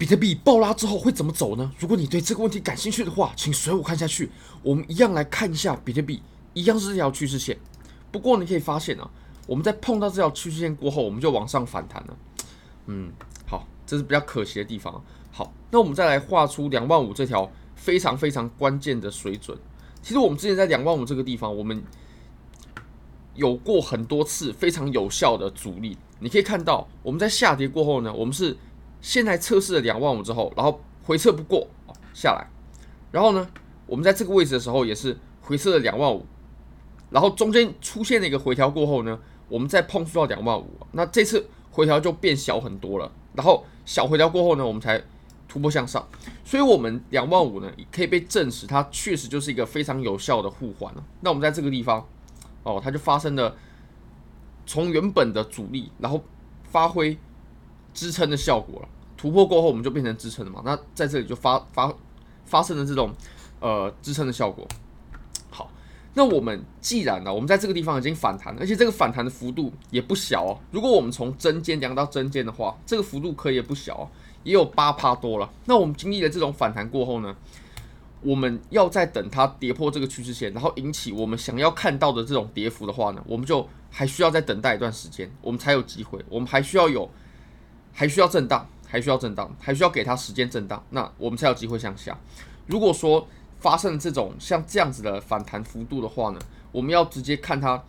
比特币爆拉之后会怎么走呢？如果你对这个问题感兴趣的话，请随我看下去。我们一样来看一下比特币，一样是这条趋势线。不过你可以发现啊，我们在碰到这条趋势线过后，我们就往上反弹了。嗯，好，这是比较可惜的地方。好，那我们再来画出两万五这条非常非常关键的水准。其实我们之前在两万五这个地方，我们有过很多次非常有效的阻力。你可以看到，我们在下跌过后呢，我们是。现在测试了两万五之后，然后回撤不过，下来，然后呢，我们在这个位置的时候也是回撤了两万五，然后中间出现了一个回调过后呢，我们再碰触到两万五，那这次回调就变小很多了，然后小回调过后呢，我们才突破向上，所以我们两万五呢可以被证实，它确实就是一个非常有效的互换了。那我们在这个地方，哦，它就发生了从原本的阻力，然后发挥。支撑的效果了，突破过后我们就变成支撑了嘛？那在这里就发发发生了这种呃支撑的效果。好，那我们既然呢，我们在这个地方已经反弹，而且这个反弹的幅度也不小哦。如果我们从针尖量到针尖的话，这个幅度可以也不小哦，也有八趴多了。那我们经历了这种反弹过后呢，我们要再等它跌破这个趋势线，然后引起我们想要看到的这种跌幅的话呢，我们就还需要再等待一段时间，我们才有机会，我们还需要有。还需要震荡，还需要震荡，还需要给它时间震荡，那我们才有机会向下。如果说发生这种像这样子的反弹幅度的话呢，我们要直接看它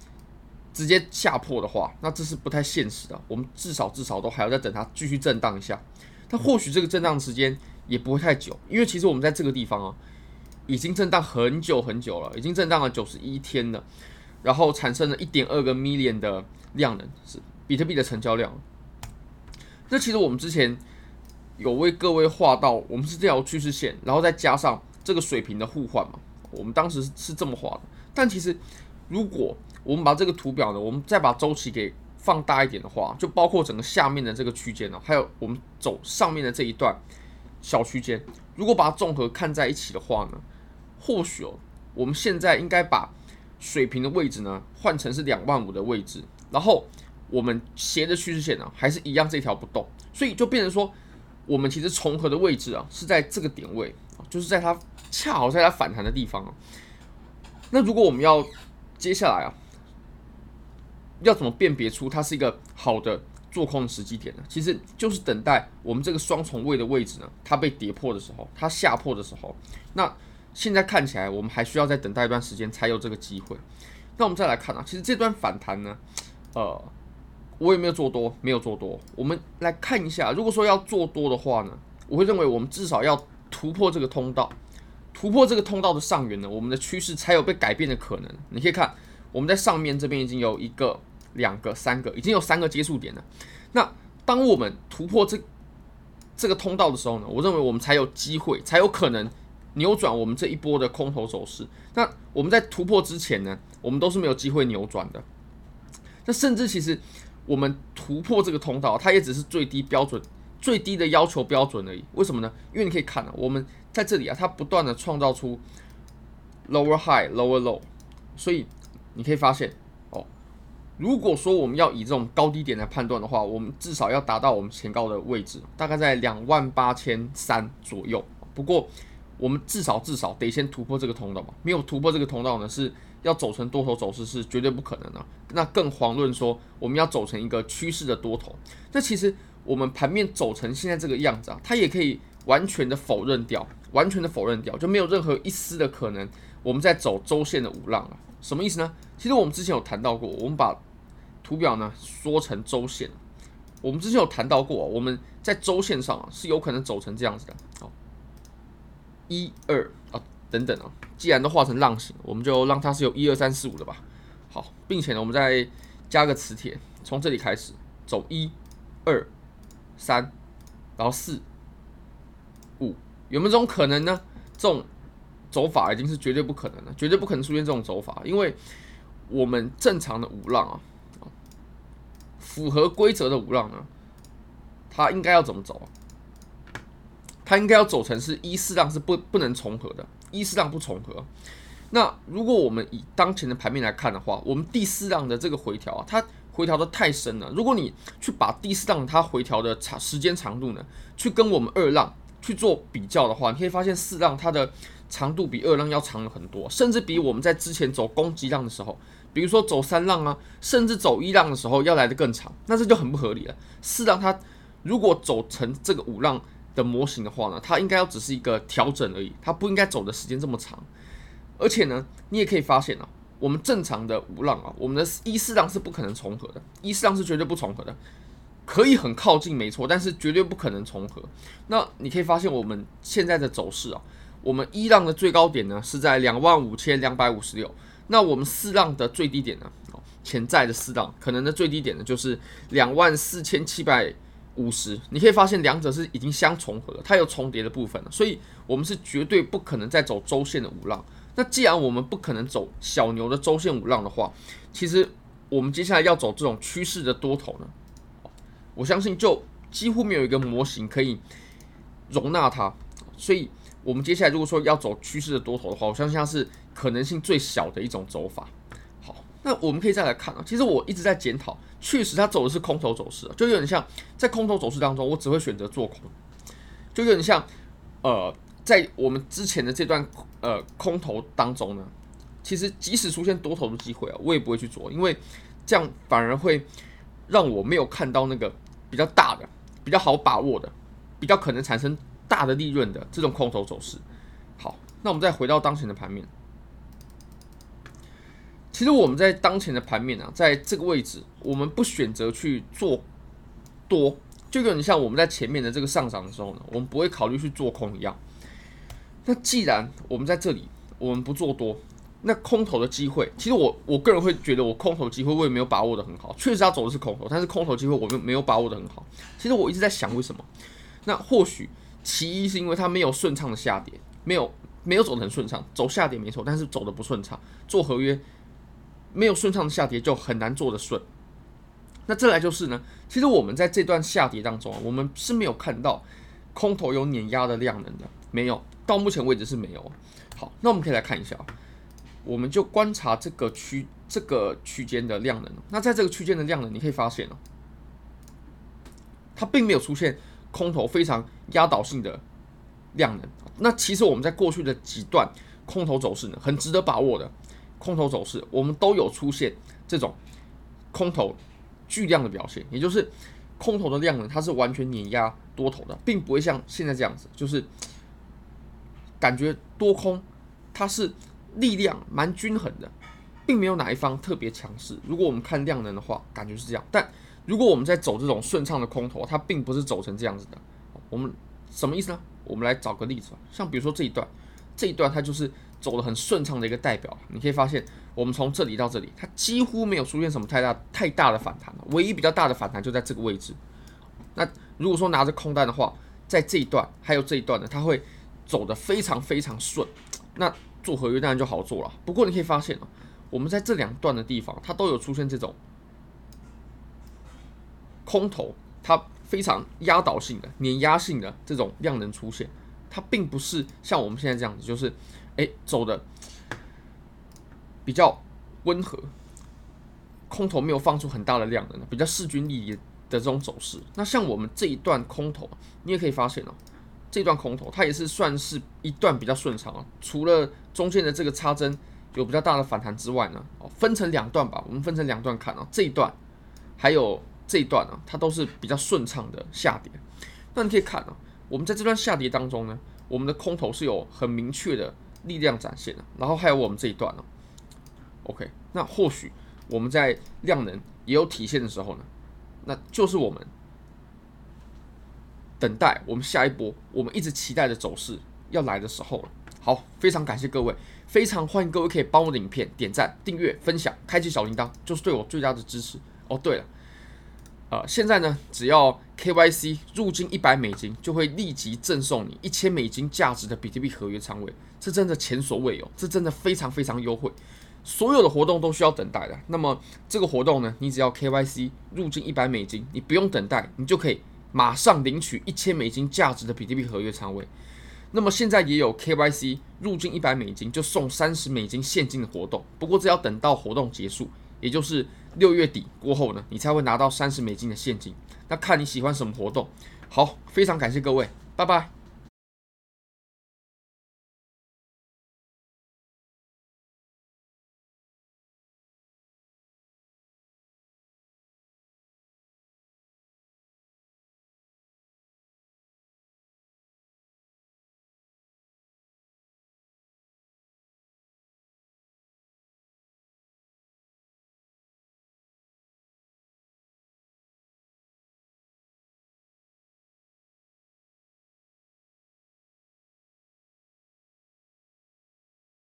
直接下破的话，那这是不太现实的。我们至少至少都还要再等它继续震荡一下。那或许这个震荡时间也不会太久，因为其实我们在这个地方啊，已经震荡很久很久了，已经震荡了九十一天了，然后产生了一点二个 million 的量能，是比特币的成交量。那其实我们之前有为各位画到，我们是这条趋势线，然后再加上这个水平的互换嘛，我们当时是这么画的。但其实如果我们把这个图表呢，我们再把周期给放大一点的话，就包括整个下面的这个区间呢，还有我们走上面的这一段小区间，如果把它综合看在一起的话呢，或许哦，我们现在应该把水平的位置呢换成是两万五的位置，然后。我们斜的趋势线呢、还是一样这条不动，所以就变成说，我们其实重合的位置啊，是在这个点位，就是在它恰好在它反弹的地方。那如果我们要接下来啊，要怎么辨别出它是一个好的做空的时机点呢？其实就是等待我们这个双重位的位置呢，它被跌破的时候，它下破的时候。那现在看起来，我们还需要再等待一段时间才有这个机会。那我们再来看啊，其实这段反弹呢，呃。我也没有做多，没有做多。我们来看一下，如果说要做多的话呢，我会认为我们至少要突破这个通道，突破这个通道的上缘呢，我们的趋势才有被改变的可能。你可以看，我们在上面这边已经有一个、两个、三个，已经有三个接触点了。那当我们突破这这个通道的时候呢，我认为我们才有机会，才有可能扭转我们这一波的空头走势。那我们在突破之前呢，我们都是没有机会扭转的。那甚至其实。我们突破这个通道，它也只是最低标准、最低的要求标准而已。为什么呢？因为你可以看啊，我们在这里啊，它不断的创造出 lower high、lower low，所以你可以发现哦，如果说我们要以这种高低点来判断的话，我们至少要达到我们前高的位置，大概在两万八千三左右。不过，我们至少至少得先突破这个通道嘛，没有突破这个通道呢，是要走成多头走势是绝对不可能的。那更遑论说我们要走成一个趋势的多头。那其实我们盘面走成现在这个样子啊，它也可以完全的否认掉，完全的否认掉，就没有任何一丝的可能我们在走周线的五浪了。什么意思呢？其实我们之前有谈到过，我们把图表呢缩成周线，我们之前有谈到过，我们在周线上啊是有可能走成这样子的。好。一二啊，等等啊，既然都画成浪形，我们就让它是有一二三四五的吧。好，并且呢，我们再加个磁铁，从这里开始走一、二、三，然后四、五，有没有这种可能呢？这种走法已经是绝对不可能了，绝对不可能出现这种走法，因为我们正常的五浪啊，符合规则的五浪呢，它应该要怎么走啊？它应该要走成是一四浪是不不能重合的，一四浪不重合。那如果我们以当前的盘面来看的话，我们第四浪的这个回调啊，它回调的太深了。如果你去把第四浪它回调的长时间长度呢，去跟我们二浪去做比较的话，你可以发现四浪它的长度比二浪要长了很多，甚至比我们在之前走攻击浪的时候，比如说走三浪啊，甚至走一浪的时候要来得更长，那这就很不合理了。四浪它如果走成这个五浪的模型的话呢，它应该要只是一个调整而已，它不应该走的时间这么长。而且呢，你也可以发现啊。我们正常的五浪啊，我们的一四浪是不可能重合的，一四浪是绝对不重合的，可以很靠近没错，但是绝对不可能重合。那你可以发现我们现在的走势啊，我们一浪的最高点呢是在两万五千两百五十六，那我们四浪的最低点呢，潜在的四浪可能的最低点呢就是两万四千七百五十。你可以发现两者是已经相重合了，它有重叠的部分了，所以我们是绝对不可能再走周线的五浪。那既然我们不可能走小牛的周线五浪的话，其实我们接下来要走这种趋势的多头呢，我相信就几乎没有一个模型可以容纳它。所以，我们接下来如果说要走趋势的多头的话，我相信它是可能性最小的一种走法。那我们可以再来看啊，其实我一直在检讨，确实它走的是空头走势啊，就有点像在空头走势当中，我只会选择做空，就有点像呃。在我们之前的这段呃空头当中呢，其实即使出现多头的机会啊，我也不会去做，因为这样反而会让我没有看到那个比较大的、比较好把握的、比较可能产生大的利润的这种空头走势。好，那我们再回到当前的盘面，其实我们在当前的盘面啊，在这个位置，我们不选择去做多，就跟你像我们在前面的这个上涨的时候呢，我们不会考虑去做空一样。那既然我们在这里，我们不做多，那空头的机会，其实我我个人会觉得，我空头机会我也没有把握的很好。确实它走的是空头，但是空头机会我们没有把握的很好。其实我一直在想，为什么？那或许其一是因为它没有顺畅的下跌，没有没有走得很顺畅，走下跌没错，但是走的不顺畅。做合约没有顺畅的下跌就很难做得顺。那再来就是呢，其实我们在这段下跌当中啊，我们是没有看到空头有碾压的量能的，没有。到目前为止是没有。好，那我们可以来看一下，我们就观察这个区这个区间的量能。那在这个区间的量能，你可以发现哦，它并没有出现空头非常压倒性的量能。那其实我们在过去的几段空头走势呢，很值得把握的空头走势，我们都有出现这种空头巨量的表现，也就是空头的量能，它是完全碾压多头的，并不会像现在这样子，就是。感觉多空它是力量蛮均衡的，并没有哪一方特别强势。如果我们看量能的话，感觉是这样。但如果我们在走这种顺畅的空头，它并不是走成这样子的。我们什么意思呢？我们来找个例子吧。像比如说这一段，这一段它就是走得很顺畅的一个代表。你可以发现，我们从这里到这里，它几乎没有出现什么太大太大的反弹。唯一比较大的反弹就在这个位置。那如果说拿着空单的话，在这一段还有这一段呢，它会。走得非常非常顺，那做合约当然就好做了。不过你可以发现啊，我们在这两段的地方，它都有出现这种空头，它非常压倒性的、碾压性的这种量能出现，它并不是像我们现在这样子，就是哎走的比较温和，空头没有放出很大的量能，比较势均力敌的这种走势。那像我们这一段空头，你也可以发现哦。这段空头，它也是算是一段比较顺畅啊。除了中间的这个插针有比较大的反弹之外呢，哦，分成两段吧，我们分成两段看啊。这一段还有这一段呢，它都是比较顺畅的下跌。那你可以看啊，我们在这段下跌当中呢，我们的空头是有很明确的力量展现了。然后还有我们这一段哦，OK，那或许我们在量能也有体现的时候呢，那就是我们。等待我们下一波，我们一直期待的走势要来的时候了。好，非常感谢各位，非常欢迎各位可以帮我的影片点赞、订阅、分享、开启小铃铛，就是对我最大的支持。哦，对了，呃，现在呢，只要 KYC 入金一百美金，就会立即赠送你一千美金价值的比特币合约仓位，这真的前所未有，这真的非常非常优惠。所有的活动都需要等待的，那么这个活动呢，你只要 KYC 入金一百美金，你不用等待，你就可以。马上领取一千美金价值的比特币合约仓位，那么现在也有 KYC 入金一百美金就送三十美金现金的活动，不过这要等到活动结束，也就是六月底过后呢，你才会拿到三十美金的现金。那看你喜欢什么活动。好，非常感谢各位，拜拜。